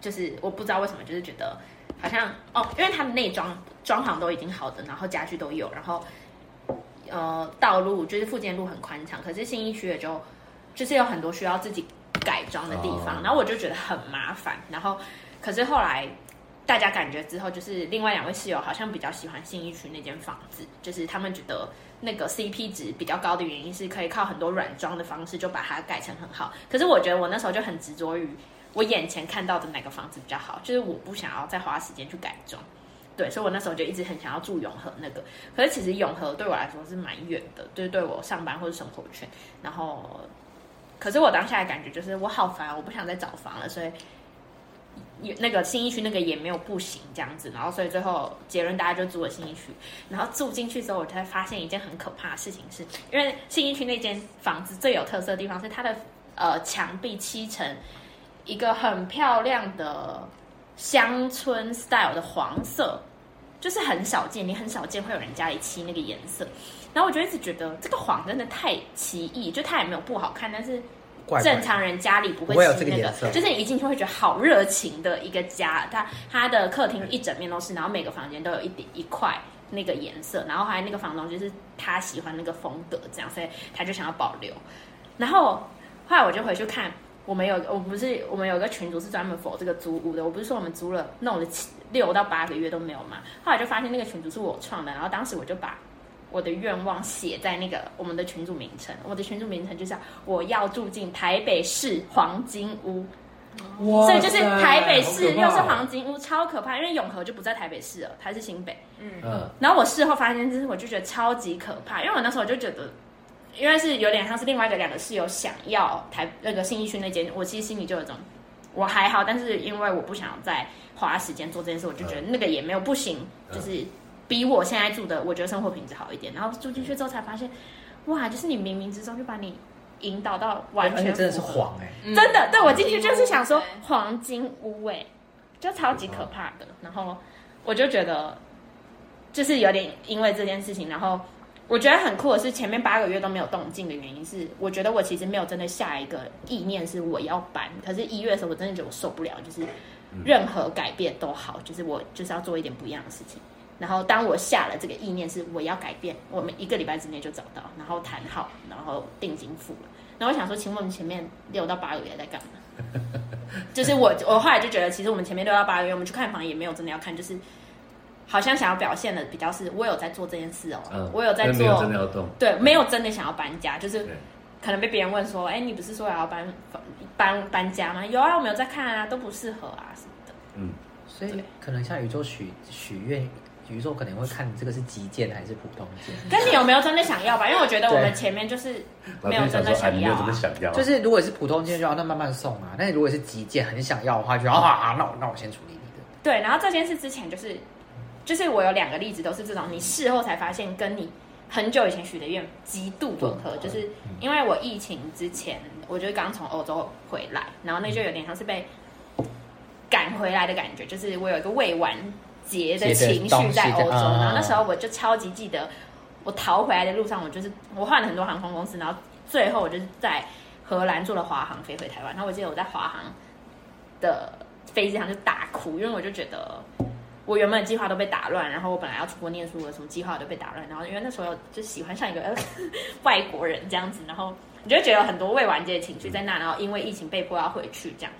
就是我不知道为什么，就是觉得好像哦，因为它的内装装潢都已经好的，然后家具都有，然后呃道路就是附近的路很宽敞，可是新一区也就就是有很多需要自己改装的地方，哦然后我就觉得很麻烦，然后可是后来。大家感觉之后，就是另外两位室友好像比较喜欢信义区那间房子，就是他们觉得那个 CP 值比较高的原因是可以靠很多软装的方式就把它改成很好。可是我觉得我那时候就很执着于我眼前看到的哪个房子比较好，就是我不想要再花时间去改装。对，所以我那时候就一直很想要住永和那个。可是其实永和对我来说是蛮远的，就是对我上班或者生活圈。然后，可是我当下的感觉就是我好烦，我不想再找房了，所以。那个新一区那个也没有不行这样子，然后所以最后结论大家就住了新一区，然后住进去之后，我才发现一件很可怕的事情是，因为新一区那间房子最有特色的地方是它的呃墙壁漆成一个很漂亮的乡村 style 的黄色，就是很少见，你很少见会有人家里漆那个颜色。然后我就一直觉得这个黄真的太奇异，就它也没有不好看，但是正常人家里不会漆那个个颜色，就是你一进去会觉得好热情的一个家。它它的客厅一整面都是，然后每个房间都有一点一块那个颜色，然后还有那个房东就是他喜欢那个风格这样，所以他就想要保留。然后后来我就回去看。我们有我不是我们有个群主是专门否这个租屋的，我不是说我们租了弄了七六到八个月都没有嘛，后来就发现那个群主是我创的，然后当时我就把我的愿望写在那个我们的群主名称，我的群主名称就叫我要住进台北市黄金屋，哇所以就是台北市又是黄金屋，超可怕，因为永和就不在台北市了，它是新北。嗯，然后我事后发现，就是我就觉得超级可怕，因为我那时候就觉得，因为是有点像是另外一个两个室友想要台那个信义区那间，我其实心里就有一种我还好，但是因为我不想再花时间做这件事，我就觉得那个也没有不行，嗯就是比我现在住的，我觉得生活品质好一点。然后住进去之后才发现，哇，就是你冥冥之中就把你引导到完全真的是黄哎、嗯。真的，对我进去就是想说对黄金屋哎、就超级可怕的。然后我就觉得，就是有点因为这件事情，然后我觉得很酷的是前面八个月都没有动静的原因是，我觉得我其实没有真的下一个意念是我要搬，可是一月的时候我真的觉得我受不了，就是任何改变都好，就是我就是要做一点不一样的事情。然后当我下了这个意念是我要改变，我们一个礼拜之内就找到，然后谈好，然后定金付了。然后我想说，请问我们前面六到八个月在干嘛？就是我，我后来就觉得，其实我们前面六到八个月，我们去看房也没有真的要看，就是好像想要表现的比较是，我有在做这件事哦，嗯，我有在但没有做真的要动，对，没有真的想要搬家，就是可能被别人问说，哎，你不是说要搬搬搬家吗？有啊，我们有在看啊，都不适合啊什么的。嗯，所以可能像宇宙许许愿，宇宙可能会看你这个是急件还是普通件。跟你有没有真的想要吧？因为我觉得我们前面就是老没有真的想要啊。真的想要，就是如果是普通件就要那慢慢送啊，那你如果是急件很想要的话，就要啊，那我那我先处理你的。对，然后这件事之前就是，就是我有两个例子都是这种，你事后才发现跟你很久以前许的愿极度吻合，就是因为我疫情之前，我就刚从欧洲回来，然后那就有点像是被赶回来的感觉，就是我有一个未完结的情绪在欧洲，然后那时候我就超级记得，我逃回来的路上，我就是我换了很多航空公司，然后最后我就是在荷兰坐了华航飞回台湾，然后我记得我在华航的飞机上就大哭，因为我就觉得我原本的计划都被打乱，然后我本来要出国念书的什么计划都被打乱，然后因为那时候就喜欢上一个呃 外国人这样子，然后你就觉得有很多未完结的情绪在那，然后因为疫情被迫要回去这样，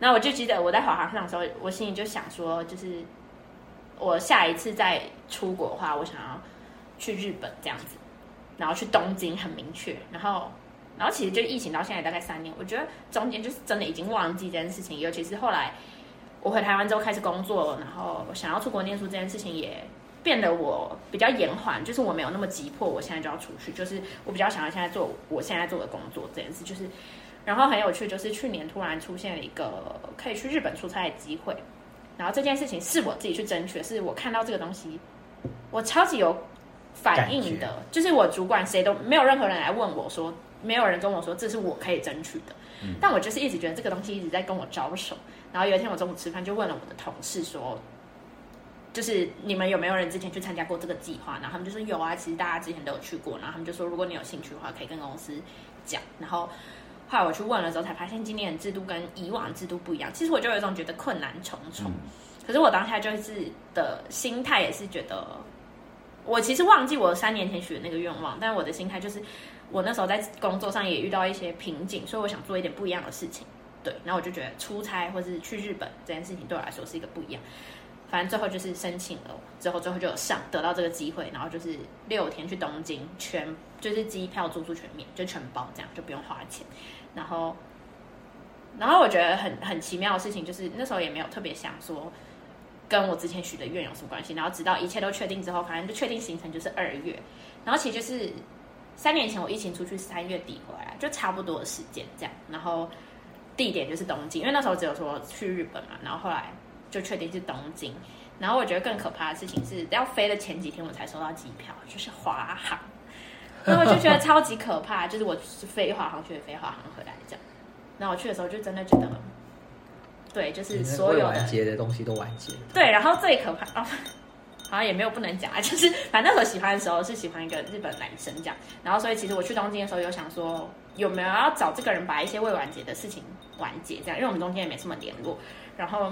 那我就记得我在华航上的时候，我心里就想说，就是我下一次再出国的话，我想要去日本这样子，然后去东京很明确，然后。然后其实就疫情到现在大概三年，我觉得中间就是真的已经忘记这件事情，尤其是后来我回台湾之后开始工作，然后想要出国念书这件事情也变得我比较延缓，就是我没有那么急迫，我现在就要出去，就是我比较想要现在做我现在做的工作这件事，就是然后很有趣，就是去年突然出现了一个可以去日本出差的机会，然后这件事情是我自己去争取的，是我看到这个东西，我超级有反应的，就是我主管谁都没有任何人来问我说，没有人跟我说这是我可以争取的，但我就是一直觉得这个东西一直在跟我招手。然后有一天我中午吃饭就问了我的同事说，就是你们有没有人之前去参加过这个计划？然后他们就说有啊，其实大家之前都有去过。然后他们就说如果你有兴趣的话，可以跟公司讲。然后后来我去问了之后，才发现今年的制度跟以往制度不一样。其实我就有一种觉得困难重重。可是我当下就是的心态也是觉得，我其实忘记我三年前许的那个愿望，但我的心态就是，我那时候在工作上也遇到一些瓶颈，所以我想做一点不一样的事情。对，然后我就觉得出差或是去日本这件事情对我来说是一个不一样。反正最后就是申请了，之后最后就有上得到这个机会，然后就是六天去东京，全就是机票住宿全免，就全包这样，就不用花钱。然后，然后我觉得很很奇妙的事情就是那时候也没有特别想说跟我之前许的愿有什么关系，然后直到一切都确定之后，反正就确定行程就是二月，然后其实就是三年前我疫情出去三月底回来，就差不多的时间这样，然后地点就是东京，因为那时候只有说去日本嘛，然后后来就确定是东京，然后我觉得更可怕的事情是要飞的前几天我才收到机票，就是华航，然后我就觉得超级可怕，就是我是飞华航去的，飞华航回来这样，然后我去的时候就真的觉得，对，就是所有的完结的东西都完结。对，然后最可怕哦，好像也没有不能讲啊，就是反正那时候喜欢的时候是喜欢一个日本男生这样，然后所以其实我去东京的时候有想说有没有要找这个人把一些未完结的事情完结这样，因为我们中间也没什么联络，然后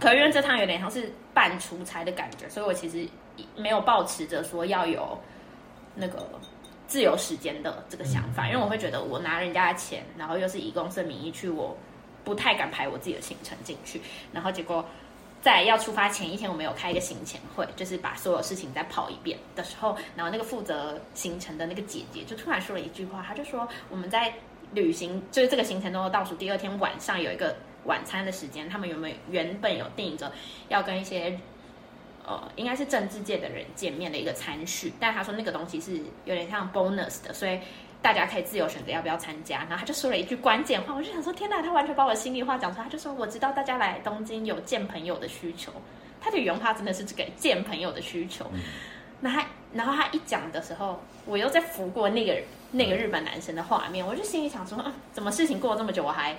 可是因为这趟有点像是半出差的感觉，所以我其实没有抱持着说要有那个自由时间的这个想法，因为我会觉得我拿人家的钱，然后又是以公司的名义去，我不太敢排我自己的行程进去，然后结果。在要出发前一天，我们有开一个行前会，就是把所有事情再跑一遍的时候，然后那个负责行程的那个姐姐就突然说了一句话，她就说我们在旅行就是这个行程中的倒数第二天晚上有一个晚餐的时间，他们原本原本有定着要跟一些呃应该是政治界的人见面的一个餐序，但她说那个东西是有点像 bonus 的，所以。大家可以自由选择要不要参加，然后他就说了一句关键话，我就想说天哪，他完全把我心里话讲出来。他就说我知道大家来东京有见朋友的需求，他的原话真的是这个见朋友的需求。那他然后他一讲的时候，我又在拂过那个那个日本男生的画面，我就心里想说，怎么事情过了这么久，我还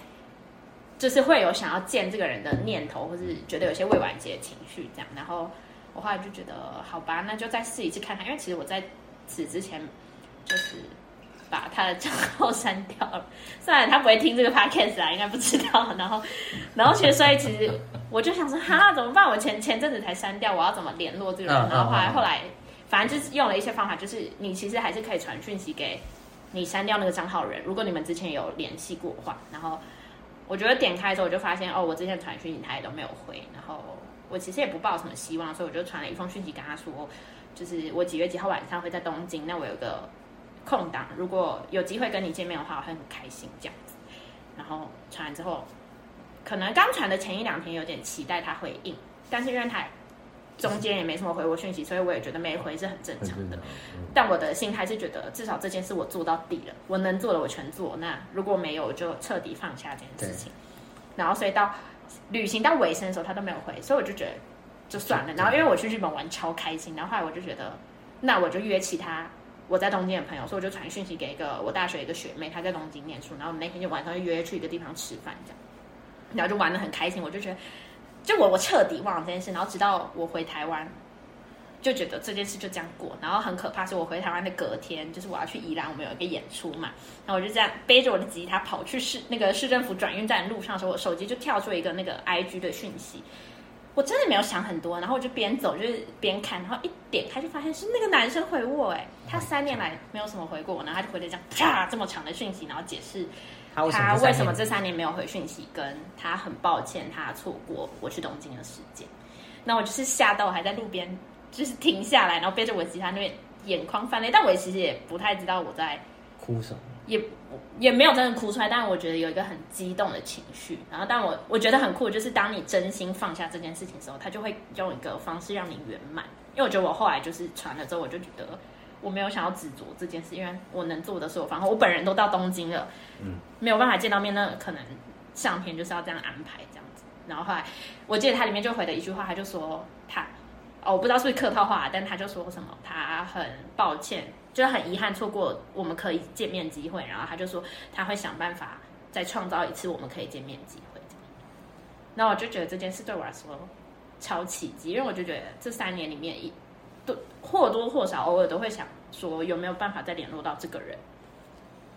就是会有想要见这个人的念头，或是觉得有些未完结的情绪这样。然后我后来就觉得好吧，那就再试一次看看，因为其实我在此之前就是。把他的账号删掉了，算了他不会听这个 podcast 啊，应该不知道。然后，然后其实所以其实我就想说，哈，怎么办？我前前阵子才删掉，我要怎么联络这个人？然后后来后来，反正就是用了一些方法，就是你其实还是可以传讯息给你删掉那个账号人，如果你们之前有联系过的话。然后我觉得点开之后，我就发现哦，我之前传讯息他也都没有回。然后我其实也不抱什么希望，所以我就传了一封讯息跟他说，就是我几月几号晚上会在东京，那我有个。空档，如果有机会跟你见面的话，我会很开心这样子。然后传完之后，可能刚传的前一两天有点期待他回应，但是因为他中间也没什么回我讯息，所以我也觉得没回是很正常的。但我的心态是觉得，至少这件事我做到底了，我能做的我全做。那如果没有，就彻底放下这件事情。然后所以到旅行到尾声的时候，他都没有回，所以我就觉得就算了。然后因为我去日本玩超开心，然后后来我就觉得，那我就约其他。我在东京的朋友，所以我就传讯息给一个我大学一个学妹，她在东京念书，然后我那天就晚上就约去一个地方吃饭，这样，然后就玩的很开心。我就觉得，就我我彻底忘了这件事，然后直到我回台湾，就觉得这件事就这样过。然后很可怕是我回台湾的隔天，就是我要去宜兰，我们有一个演出嘛，然后我就这样背着我的吉他跑去市那个市政府转运站路上的时候，我手机就跳出一个那个 I G 的讯息。我真的没有想很多，然后我就边走就是边看，然后一点开就发现是那个男生回我，哎，他三年来没有什么回过我，然后他就回了这样啪这么长的讯息，然后解释他为什么这三年没有回讯息，跟他很抱歉他错过我去东京的时间。那我就是吓到，我还在路边就是停下来，然后背着我吉他那边眼眶泛泪，但我其实也不太知道我在哭什么。也也没有真的哭出来，但是我觉得有一个很激动的情绪。然后，但我我觉得很酷，就是当你真心放下这件事情的时候，他就会用一个方式让你圆满。因为我觉得我后来就是传了之后，我就觉得我没有想要执着这件事，因为我能做的所有方法。我本人都到东京了，嗯，没有办法见到面，那可能上天就是要这样安排这样子。然后后来我记得他里面就回的一句话，他就说他哦，我不知道是不是客套话，但他就说什么他很抱歉。就很遗憾错过我们可以见面机会，然后他就说他会想办法再创造一次我们可以见面机会。那我就觉得这件事对我来说超奇迹，因为我就觉得这三年里面一都或多或少偶尔都会想说有没有办法再联络到这个人，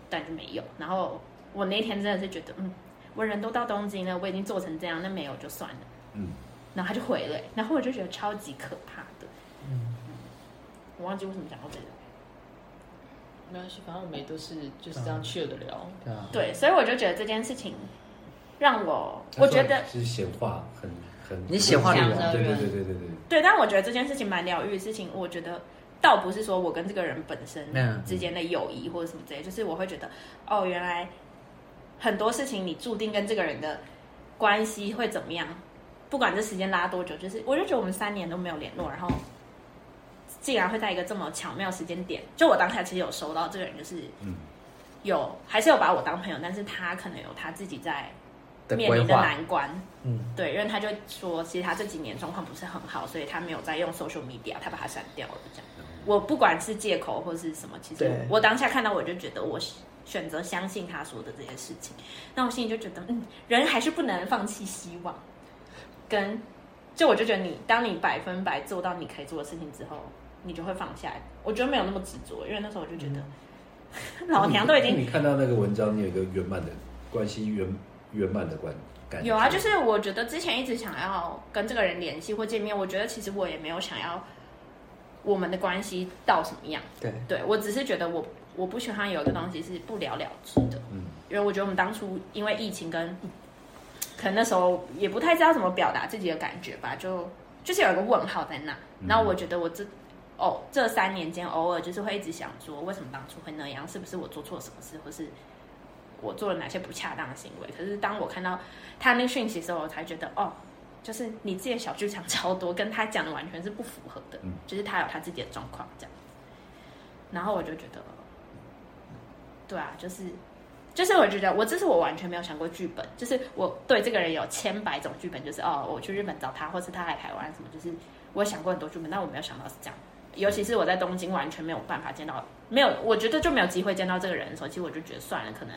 但是没有。然后我那天真的是觉得，嗯，我人都到东京了，我已经做成这样，那没有就算了。嗯，然后他就回了，然后我就觉得超级可怕的。嗯，我忘记为什么讲到这个。没关系，反正我们也都是就是这样去的聊。对啊，对，所以我就觉得这件事情让我，我觉得是显化很很，你显化对对对对对对。对，但我觉得这件事情蛮疗愈的事情。我觉得倒不是说我跟这个人本身之间的友谊或者什么之类，就是我会觉得哦，原来很多事情你注定跟这个人的关系会怎么样，不管这时间拉多久，就是我就觉得我们三年都没有联络，然后。竟然会在一个这么巧妙时间点，就我当下其实有收到这个人，就是有还是有把我当朋友，但是他可能有他自己在面临的难关，嗯，对，因为他就说，其实他这几年状况不是很好，所以他没有在用 social media，他把它删掉了。这样，我不管是借口或是什么，其实我当下看到我就觉得，我选择相信他说的这些事情，那我心里就觉得，嗯，人还是不能放弃希望。跟就我就觉得，你当你百分百做到你可以做的事情之后。你就会放下来，我觉得没有那么执着，因为那时候我就觉得，老娘都已经。你看到那个文章，你有一个圆满的关系，圆圆满的关感。有啊，就是我觉得之前一直想要跟这个人联系或见面，我觉得其实我也没有想要我们的关系到什么样。对，对我只是觉得我我不喜欢有一个东西是不了了之的，嗯因为我觉得我们当初因为疫情跟可能那时候也不太知道怎么表达自己的感觉吧，就就是有一个问号在那。然后我觉得我这哦这三年间偶尔就是会一直想说，为什么当初会那样？是不是我做错什么事，或是我做了哪些不恰当的行为？可是当我看到他那个讯息的时候，我才觉得哦，就是你自己的小剧场超多，跟他讲的完全是不符合的。嗯就是他有他自己的状况这样。然后我就觉得，对啊，就是就是我觉得我这是我完全没有想过剧本，就是我对这个人有千百种剧本，就是哦，我去日本找他，或是他来台湾什么，就是我想过很多剧本，但我没有想到是这样。尤其是我在东京完全没有办法见到，没有，我觉得就没有机会见到这个人的时候，其实我就觉得算了，可能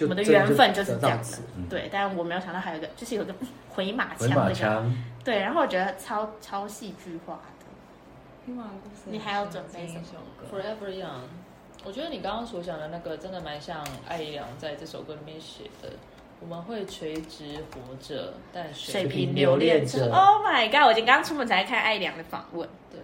我们的缘分就是这样子。对，但我没有想到还有一个，就是有个回马枪那个，枪，对，然后我觉得超超戏剧化的。听完故事，你还要准备什么一首歌？Forever Young。我觉得你刚刚所讲的那个，真的蛮像艾怡良在这首歌里面写的。我们会垂直活着，但水平平留恋着着。Oh my god！我今天刚出门才看艾良的访问，对，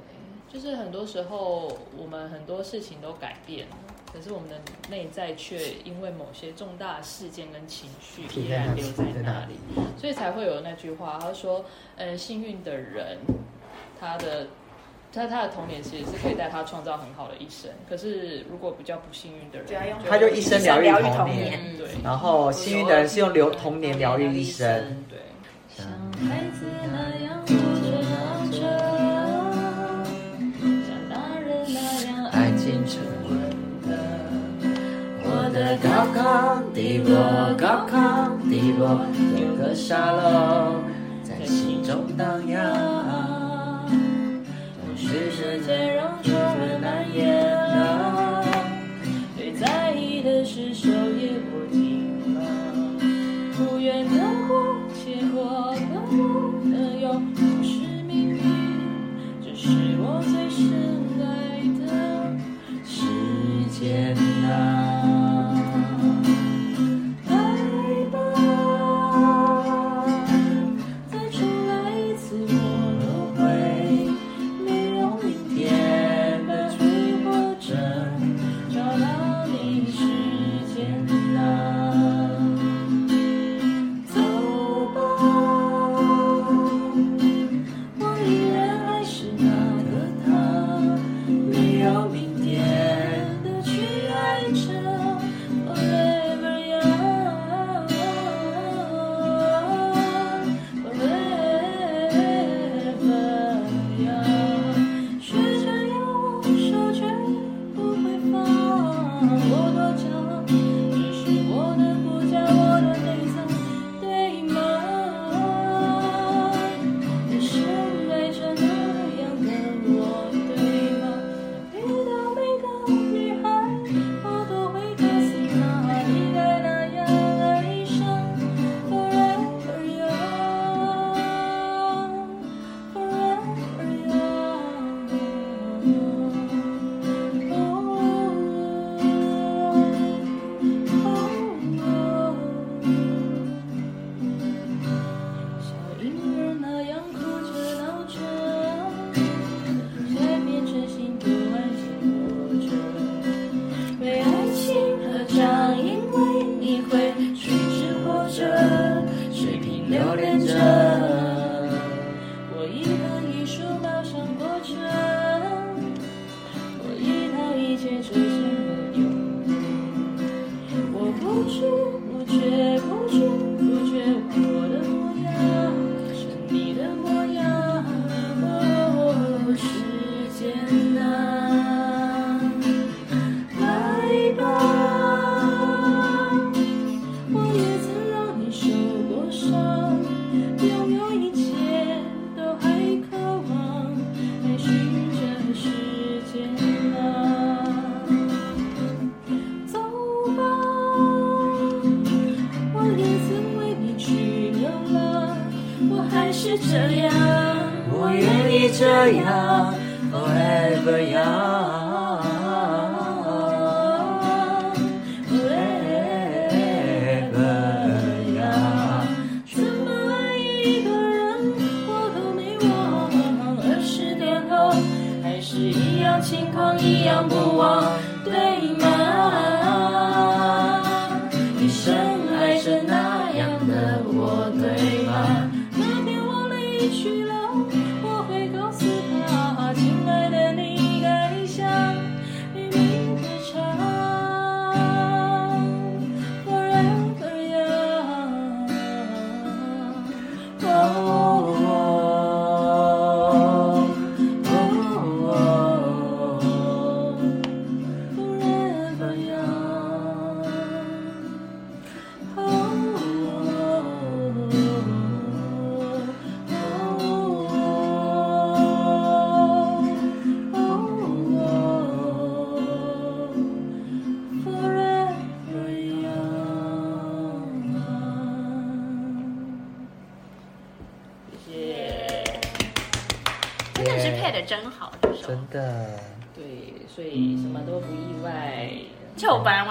就是很多时候我们很多事情都改变了，可是我们的内在却因为某些重大事件跟情绪依然留在那里，所以才会有那句话，他说：“呃，幸运的人，他的他他的童年其实是可以带他创造很好的一生，可是如果比较不幸运的人，就他就一生疗愈童童年年，对然后幸运的人是用留童年疗愈一生。对。”像孩子高亢低落，高亢低落，有个沙漏在心中荡漾。是世界让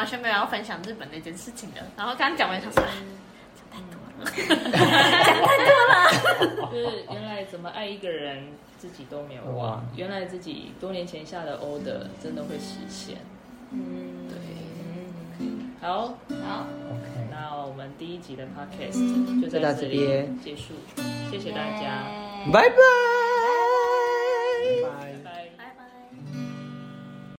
完全没有要分享日本那件事情的，然后刚刚讲完他说，啊就是原来怎么爱一个人自己都没有忘。忘，原来自己多年前下的 order 真的会实现。嗯，对，好，好，OK，那我们第一集的 podcast 就在这里这边结束，谢谢大家。拜拜。